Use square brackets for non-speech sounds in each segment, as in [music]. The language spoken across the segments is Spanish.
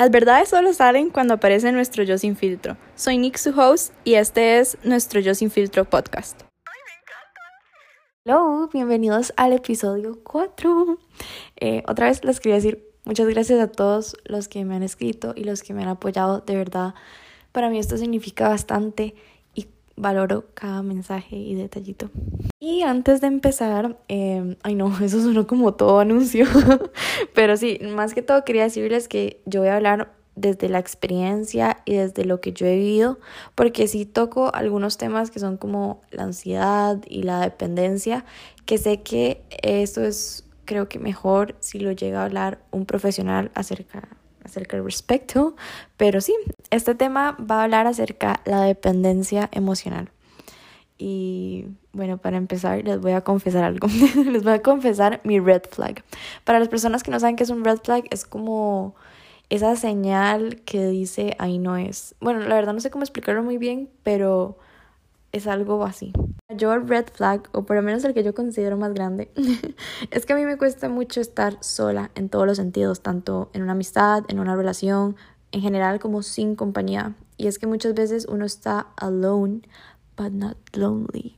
Las verdades solo salen cuando aparece nuestro yo sin filtro. Soy Nick, su host, y este es nuestro yo sin filtro podcast. Hello, bienvenidos al episodio 4. Eh, otra vez les quería decir muchas gracias a todos los que me han escrito y los que me han apoyado. De verdad, para mí esto significa bastante valoro cada mensaje y detallito. Y antes de empezar, eh, ay no, [laughs] eso sonó como todo anuncio, [laughs] pero sí, más que todo quería decirles que yo voy a hablar desde la experiencia y desde lo que yo he vivido, porque sí toco algunos temas que son como la ansiedad y la dependencia, que sé que esto es creo que mejor si lo llega a hablar un profesional acerca acerca del respecto, pero sí, este tema va a hablar acerca la dependencia emocional. Y bueno, para empezar, les voy a confesar algo. [laughs] les voy a confesar mi red flag. Para las personas que no saben qué es un red flag, es como esa señal que dice ahí no es. Bueno, la verdad no sé cómo explicarlo muy bien, pero es algo así. Yo el red flag, o por lo menos el que yo considero más grande, [laughs] es que a mí me cuesta mucho estar sola en todos los sentidos, tanto en una amistad, en una relación, en general como sin compañía. Y es que muchas veces uno está alone but not lonely.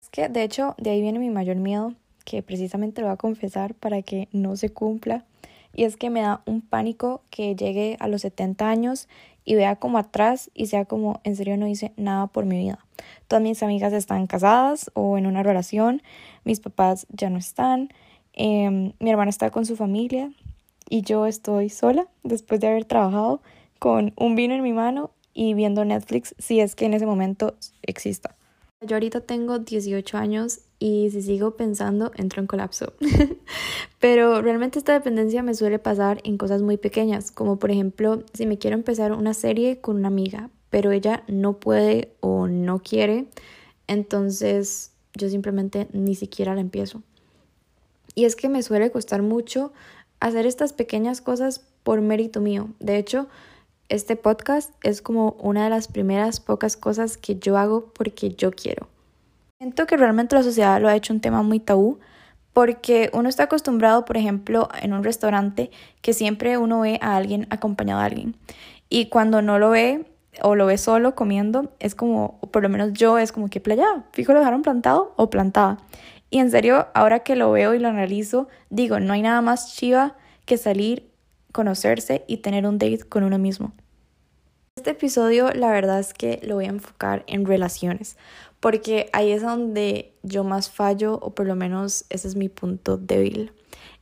Es que de hecho de ahí viene mi mayor miedo, que precisamente lo voy a confesar para que no se cumpla. Y es que me da un pánico que llegue a los 70 años y vea como atrás y sea como, en serio no hice nada por mi vida. Todas mis amigas están casadas o en una relación, mis papás ya no están, em, mi hermana está con su familia y yo estoy sola después de haber trabajado con un vino en mi mano y viendo Netflix si es que en ese momento exista. Yo ahorita tengo 18 años y si sigo pensando entro en colapso. [laughs] Pero realmente esta dependencia me suele pasar en cosas muy pequeñas, como por ejemplo si me quiero empezar una serie con una amiga, pero ella no puede o no quiere, entonces yo simplemente ni siquiera la empiezo. Y es que me suele costar mucho hacer estas pequeñas cosas por mérito mío. De hecho, este podcast es como una de las primeras pocas cosas que yo hago porque yo quiero. Siento que realmente la sociedad lo ha hecho un tema muy tabú porque uno está acostumbrado, por ejemplo, en un restaurante que siempre uno ve a alguien acompañado de alguien. Y cuando no lo ve o lo ve solo comiendo, es como, por lo menos yo, es como que playa, fijo lo dejaron plantado o plantada. Y en serio, ahora que lo veo y lo analizo, digo, no hay nada más chiva que salir conocerse y tener un date con uno mismo. Este episodio la verdad es que lo voy a enfocar en relaciones, porque ahí es donde yo más fallo, o por lo menos ese es mi punto débil,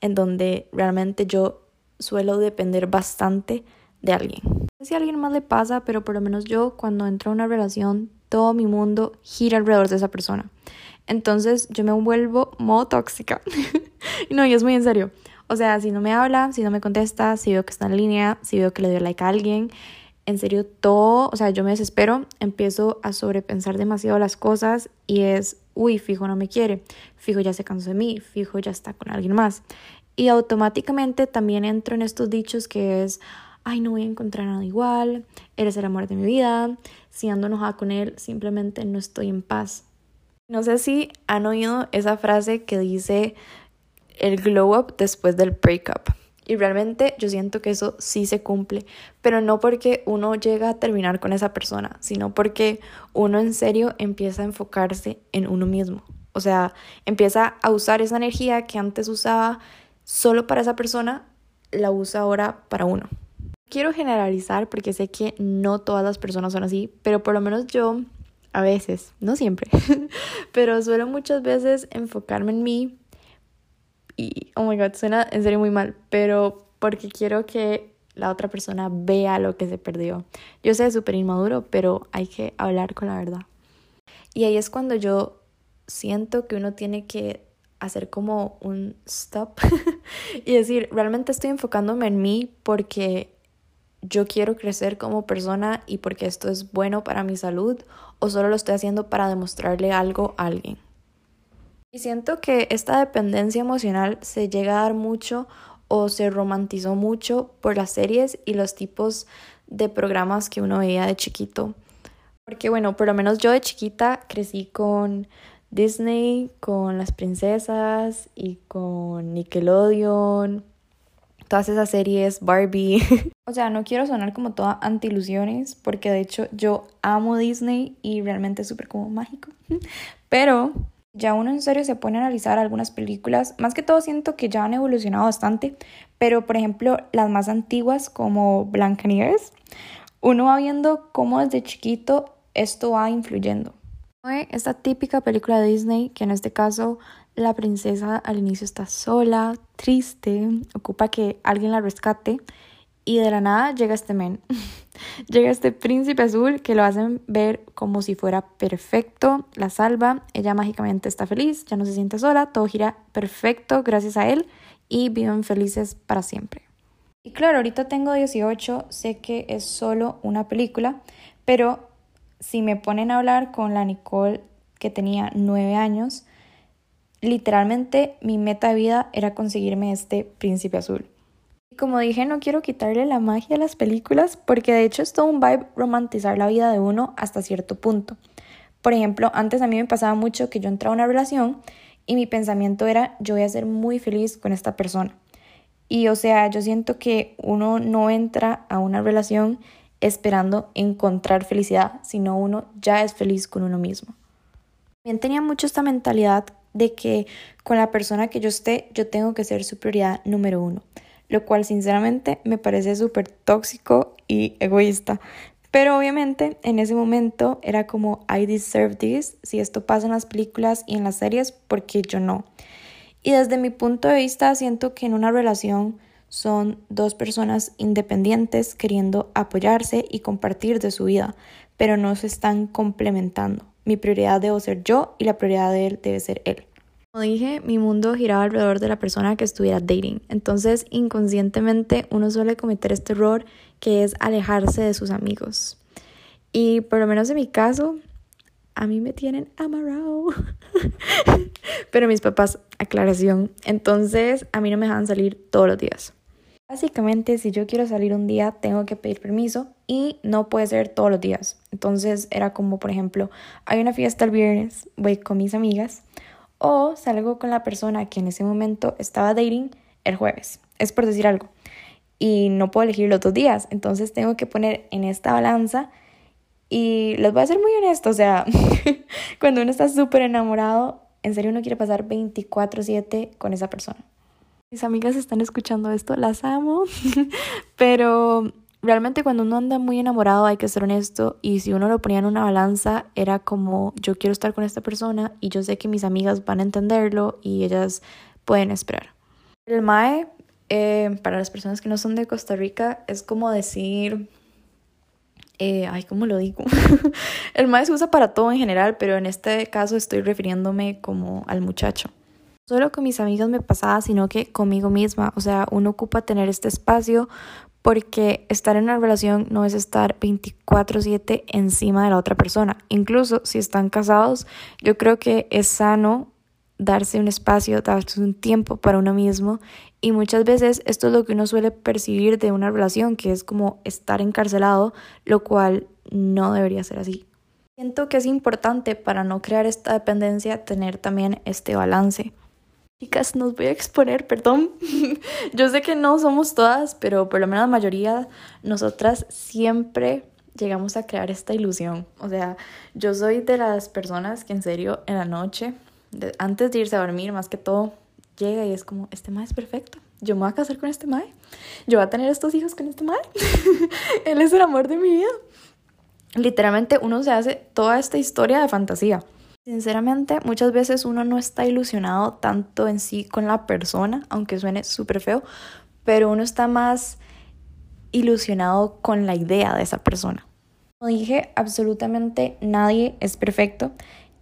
en donde realmente yo suelo depender bastante de alguien. No sé si a alguien más le pasa, pero por lo menos yo cuando entro a una relación, todo mi mundo gira alrededor de esa persona. Entonces yo me vuelvo modo tóxica. [laughs] no, y es muy en serio. O sea, si no me habla, si no me contesta, si veo que está en línea, si veo que le dio like a alguien, en serio todo, o sea, yo me desespero, empiezo a sobrepensar demasiado las cosas y es, uy, fijo no me quiere, fijo ya se cansó de mí, fijo ya está con alguien más. Y automáticamente también entro en estos dichos que es, ay, no voy a encontrar nada igual, eres el amor de mi vida, si ando enojada con él, simplemente no estoy en paz. No sé si han oído esa frase que dice, el glow up después del breakup. Y realmente yo siento que eso sí se cumple, pero no porque uno llega a terminar con esa persona, sino porque uno en serio empieza a enfocarse en uno mismo. O sea, empieza a usar esa energía que antes usaba solo para esa persona, la usa ahora para uno. Quiero generalizar porque sé que no todas las personas son así, pero por lo menos yo a veces, no siempre, [laughs] pero suelo muchas veces enfocarme en mí y, oh my god, suena en serio muy mal, pero porque quiero que la otra persona vea lo que se perdió. Yo sé, súper inmaduro, pero hay que hablar con la verdad. Y ahí es cuando yo siento que uno tiene que hacer como un stop [laughs] y decir, realmente estoy enfocándome en mí porque yo quiero crecer como persona y porque esto es bueno para mi salud o solo lo estoy haciendo para demostrarle algo a alguien. Y siento que esta dependencia emocional se llega a dar mucho o se romantizó mucho por las series y los tipos de programas que uno veía de chiquito. Porque bueno, por lo menos yo de chiquita crecí con Disney, con las princesas y con Nickelodeon, todas esas series, Barbie. [laughs] O sea, no quiero sonar como toda anti-ilusiones, porque de hecho yo amo Disney y realmente es súper como mágico. [laughs] Pero ya uno en serio se pone a analizar algunas películas, más que todo siento que ya han evolucionado bastante, pero por ejemplo las más antiguas como Blancanieves, uno va viendo cómo desde chiquito esto va influyendo. Esta típica película de Disney, que en este caso la princesa al inicio está sola, triste, ocupa que alguien la rescate y de la nada llega este men. [laughs] llega este príncipe azul que lo hacen ver como si fuera perfecto, la salva, ella mágicamente está feliz, ya no se siente sola, todo gira perfecto gracias a él y viven felices para siempre. Y claro, ahorita tengo 18, sé que es solo una película, pero si me ponen a hablar con la Nicole que tenía 9 años, literalmente mi meta de vida era conseguirme este príncipe azul. Como dije, no quiero quitarle la magia a las películas porque de hecho es todo un vibe romantizar la vida de uno hasta cierto punto. Por ejemplo, antes a mí me pasaba mucho que yo entraba a una relación y mi pensamiento era yo voy a ser muy feliz con esta persona. Y o sea, yo siento que uno no entra a una relación esperando encontrar felicidad, sino uno ya es feliz con uno mismo. También tenía mucho esta mentalidad de que con la persona que yo esté, yo tengo que ser su prioridad número uno lo cual sinceramente me parece súper tóxico y egoísta. Pero obviamente en ese momento era como I deserve this, si esto pasa en las películas y en las series, porque yo no? Y desde mi punto de vista siento que en una relación son dos personas independientes queriendo apoyarse y compartir de su vida, pero no se están complementando. Mi prioridad debo ser yo y la prioridad de él debe ser él. Como dije, mi mundo giraba alrededor de la persona que estuviera dating. Entonces, inconscientemente, uno suele cometer este error que es alejarse de sus amigos. Y por lo menos en mi caso, a mí me tienen amarrado. [laughs] Pero mis papás, aclaración. Entonces, a mí no me dejan salir todos los días. Básicamente, si yo quiero salir un día, tengo que pedir permiso y no puede ser todos los días. Entonces, era como, por ejemplo, hay una fiesta el viernes, voy con mis amigas o salgo con la persona que en ese momento estaba dating el jueves. Es por decir algo. Y no puedo elegir los dos días. Entonces tengo que poner en esta balanza. Y les voy a ser muy honesto. O sea, [laughs] cuando uno está súper enamorado, en serio uno quiere pasar 24/7 con esa persona. Mis amigas están escuchando esto, las amo. [laughs] Pero realmente cuando uno anda muy enamorado hay que ser honesto y si uno lo ponía en una balanza era como yo quiero estar con esta persona y yo sé que mis amigas van a entenderlo y ellas pueden esperar. El MAE, eh, para las personas que no son de Costa Rica, es como decir... Eh, ay, ¿cómo lo digo? [laughs] el MAE se usa para todo en general, pero en este caso estoy refiriéndome como al muchacho. Solo con mis amigas me pasaba, sino que conmigo misma. O sea, uno ocupa tener este espacio porque estar en una relación no es estar 24/7 encima de la otra persona. Incluso si están casados, yo creo que es sano darse un espacio, darse un tiempo para uno mismo y muchas veces esto es lo que uno suele percibir de una relación, que es como estar encarcelado, lo cual no debería ser así. Siento que es importante para no crear esta dependencia tener también este balance. Chicas, nos voy a exponer, perdón. [laughs] Yo sé que no somos todas, pero por lo menos la mayoría, nosotras siempre llegamos a crear esta ilusión. O sea, yo soy de las personas que en serio en la noche, antes de irse a dormir, más que todo, llega y es como, este mae es perfecto. Yo me voy a casar con este mae. Yo voy a tener estos hijos con este mae. [laughs] Él es el amor de mi vida. Literalmente uno se hace toda esta historia de fantasía. Sinceramente, muchas veces uno no está ilusionado tanto en sí con la persona, aunque suene súper feo, pero uno está más ilusionado con la idea de esa persona. Como dije, absolutamente nadie es perfecto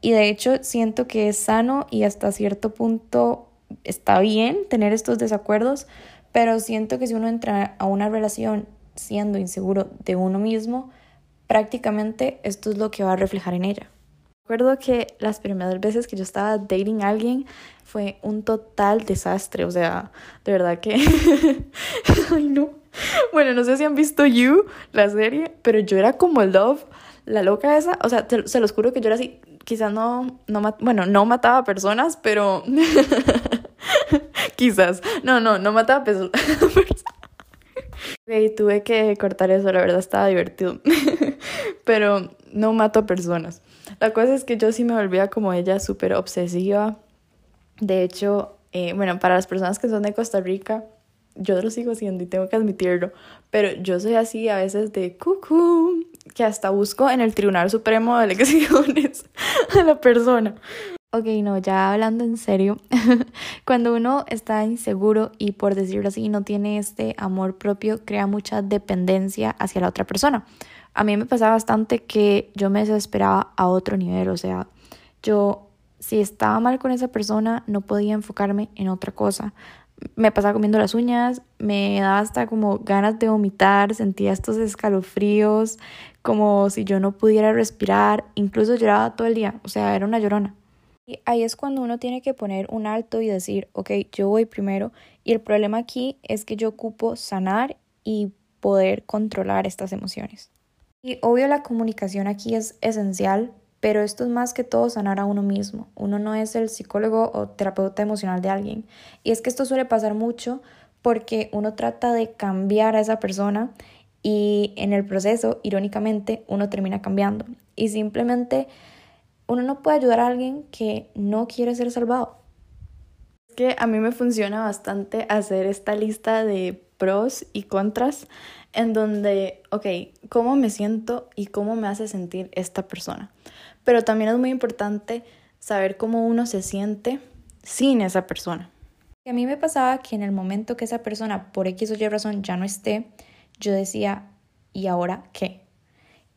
y de hecho siento que es sano y hasta cierto punto está bien tener estos desacuerdos, pero siento que si uno entra a una relación siendo inseguro de uno mismo, prácticamente esto es lo que va a reflejar en ella. Recuerdo que las primeras veces que yo estaba dating a alguien fue un total desastre, o sea, de verdad que... [laughs] Ay, no. Bueno, no sé si han visto You, la serie, pero yo era como Love, la loca esa, o sea, se los juro que yo era así, quizás no, no, bueno, no mataba personas, pero... [laughs] quizás, no, no, no mataba [laughs] personas Y tuve que cortar eso, la verdad estaba divertido. Pero no mato personas. La cosa es que yo sí me volvía como ella súper obsesiva. De hecho, eh, bueno, para las personas que son de Costa Rica, yo lo sigo siendo y tengo que admitirlo. Pero yo soy así a veces de cucú, que hasta busco en el Tribunal Supremo de Elecciones [laughs] a la persona. Ok, no, ya hablando en serio, [laughs] cuando uno está inseguro y por decirlo así no tiene este amor propio, crea mucha dependencia hacia la otra persona. A mí me pasaba bastante que yo me desesperaba a otro nivel, o sea, yo si estaba mal con esa persona no podía enfocarme en otra cosa. Me pasaba comiendo las uñas, me daba hasta como ganas de vomitar, sentía estos escalofríos, como si yo no pudiera respirar, incluso lloraba todo el día, o sea, era una llorona. Y ahí es cuando uno tiene que poner un alto y decir, ok, yo voy primero. Y el problema aquí es que yo ocupo sanar y poder controlar estas emociones. Y obvio la comunicación aquí es esencial, pero esto es más que todo sanar a uno mismo. Uno no es el psicólogo o terapeuta emocional de alguien. Y es que esto suele pasar mucho porque uno trata de cambiar a esa persona y en el proceso, irónicamente, uno termina cambiando. Y simplemente uno no puede ayudar a alguien que no quiere ser salvado. Es que a mí me funciona bastante hacer esta lista de pros y contras en donde, ok, ¿cómo me siento y cómo me hace sentir esta persona? Pero también es muy importante saber cómo uno se siente sin esa persona. A mí me pasaba que en el momento que esa persona, por X o Y razón, ya no esté, yo decía, ¿y ahora qué?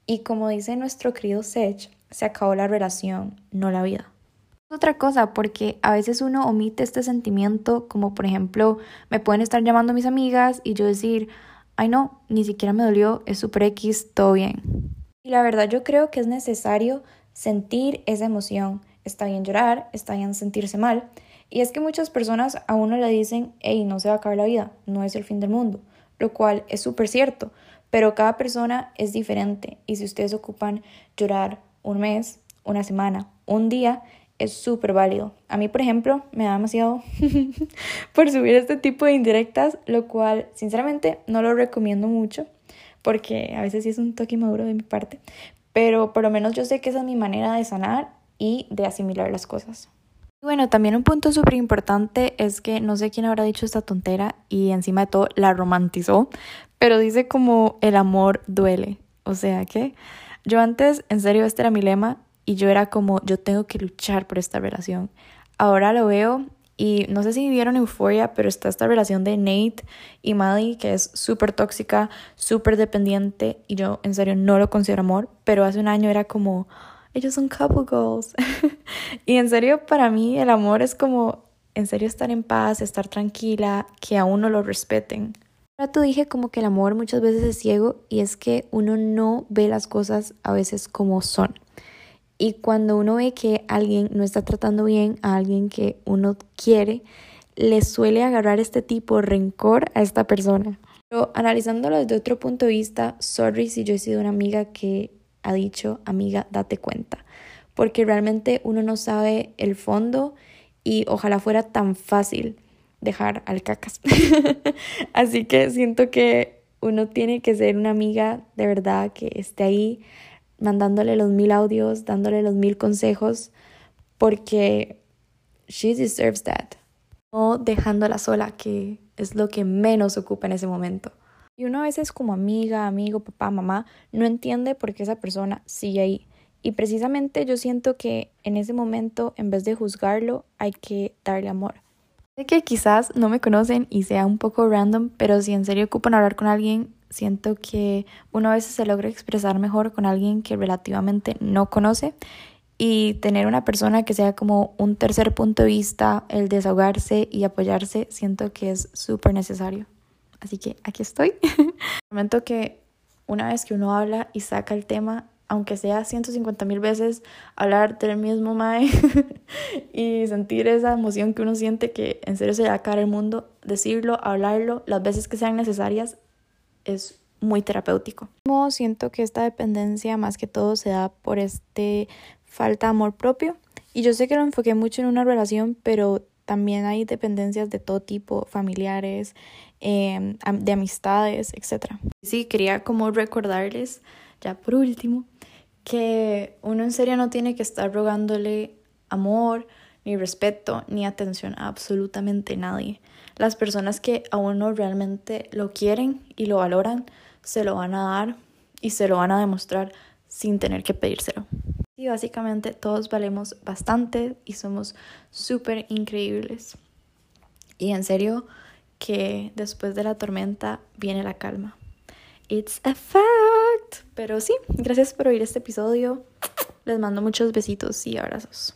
Y como dice nuestro querido Sech, se acabó la relación, no la vida. Otra cosa, porque a veces uno omite este sentimiento, como por ejemplo, me pueden estar llamando mis amigas y yo decir, ay no, ni siquiera me dolió, es super X, todo bien. Y la verdad yo creo que es necesario sentir esa emoción. Está bien llorar, está bien sentirse mal. Y es que muchas personas a uno le dicen, hey, no se va a acabar la vida, no es el fin del mundo, lo cual es súper cierto, pero cada persona es diferente y si ustedes ocupan llorar un mes, una semana, un día, es súper válido. A mí, por ejemplo, me da demasiado [laughs] por subir este tipo de indirectas, lo cual sinceramente no lo recomiendo mucho porque a veces sí es un toque maduro de mi parte, pero por lo menos yo sé que esa es mi manera de sanar y de asimilar las cosas. Bueno, también un punto súper importante es que no sé quién habrá dicho esta tontera y encima de todo la romantizó, pero dice como el amor duele. O sea que yo antes, en serio, este era mi lema y yo era como, yo tengo que luchar por esta relación. Ahora lo veo y no sé si vieron Euphoria, pero está esta relación de Nate y Maddie que es súper tóxica, súper dependiente y yo en serio no lo considero amor, pero hace un año era como, ellos son couple goals. [laughs] y en serio para mí el amor es como, en serio estar en paz, estar tranquila, que a uno lo respeten. Ahora tú dije como que el amor muchas veces es ciego y es que uno no ve las cosas a veces como son. Y cuando uno ve que alguien no está tratando bien a alguien que uno quiere, le suele agarrar este tipo de rencor a esta persona. Pero analizándolo desde otro punto de vista, sorry si yo he sido una amiga que ha dicho, amiga, date cuenta. Porque realmente uno no sabe el fondo y ojalá fuera tan fácil dejar al cacas. [laughs] Así que siento que uno tiene que ser una amiga de verdad que esté ahí mandándole los mil audios, dándole los mil consejos, porque she deserves that. No dejándola sola, que es lo que menos ocupa en ese momento. Y uno a veces como amiga, amigo, papá, mamá, no entiende por qué esa persona sigue ahí. Y precisamente yo siento que en ese momento, en vez de juzgarlo, hay que darle amor. Sé que quizás no me conocen y sea un poco random, pero si en serio ocupan hablar con alguien, siento que uno a veces se logra expresar mejor con alguien que relativamente no conoce y tener una persona que sea como un tercer punto de vista, el desahogarse y apoyarse, siento que es súper necesario. Así que aquí estoy. [laughs] momento que una vez que uno habla y saca el tema, aunque sea 150 mil veces, hablar del mismo mae [laughs] y sentir esa emoción que uno siente que en serio se va a caer el mundo, decirlo, hablarlo, las veces que sean necesarias, es muy terapéutico. Siento que esta dependencia más que todo se da por este falta de amor propio. Y yo sé que lo enfoqué mucho en una relación, pero también hay dependencias de todo tipo, familiares, em, de amistades, etc. Sí, quería como recordarles, ya por último, que uno en serio no tiene que estar rogándole amor, ni respeto, ni atención a absolutamente nadie. Las personas que a uno realmente lo quieren y lo valoran, se lo van a dar y se lo van a demostrar sin tener que pedírselo. Y básicamente todos valemos bastante y somos súper increíbles. Y en serio que después de la tormenta viene la calma. It's a fact. Pero sí, gracias por oír este episodio. Les mando muchos besitos y abrazos.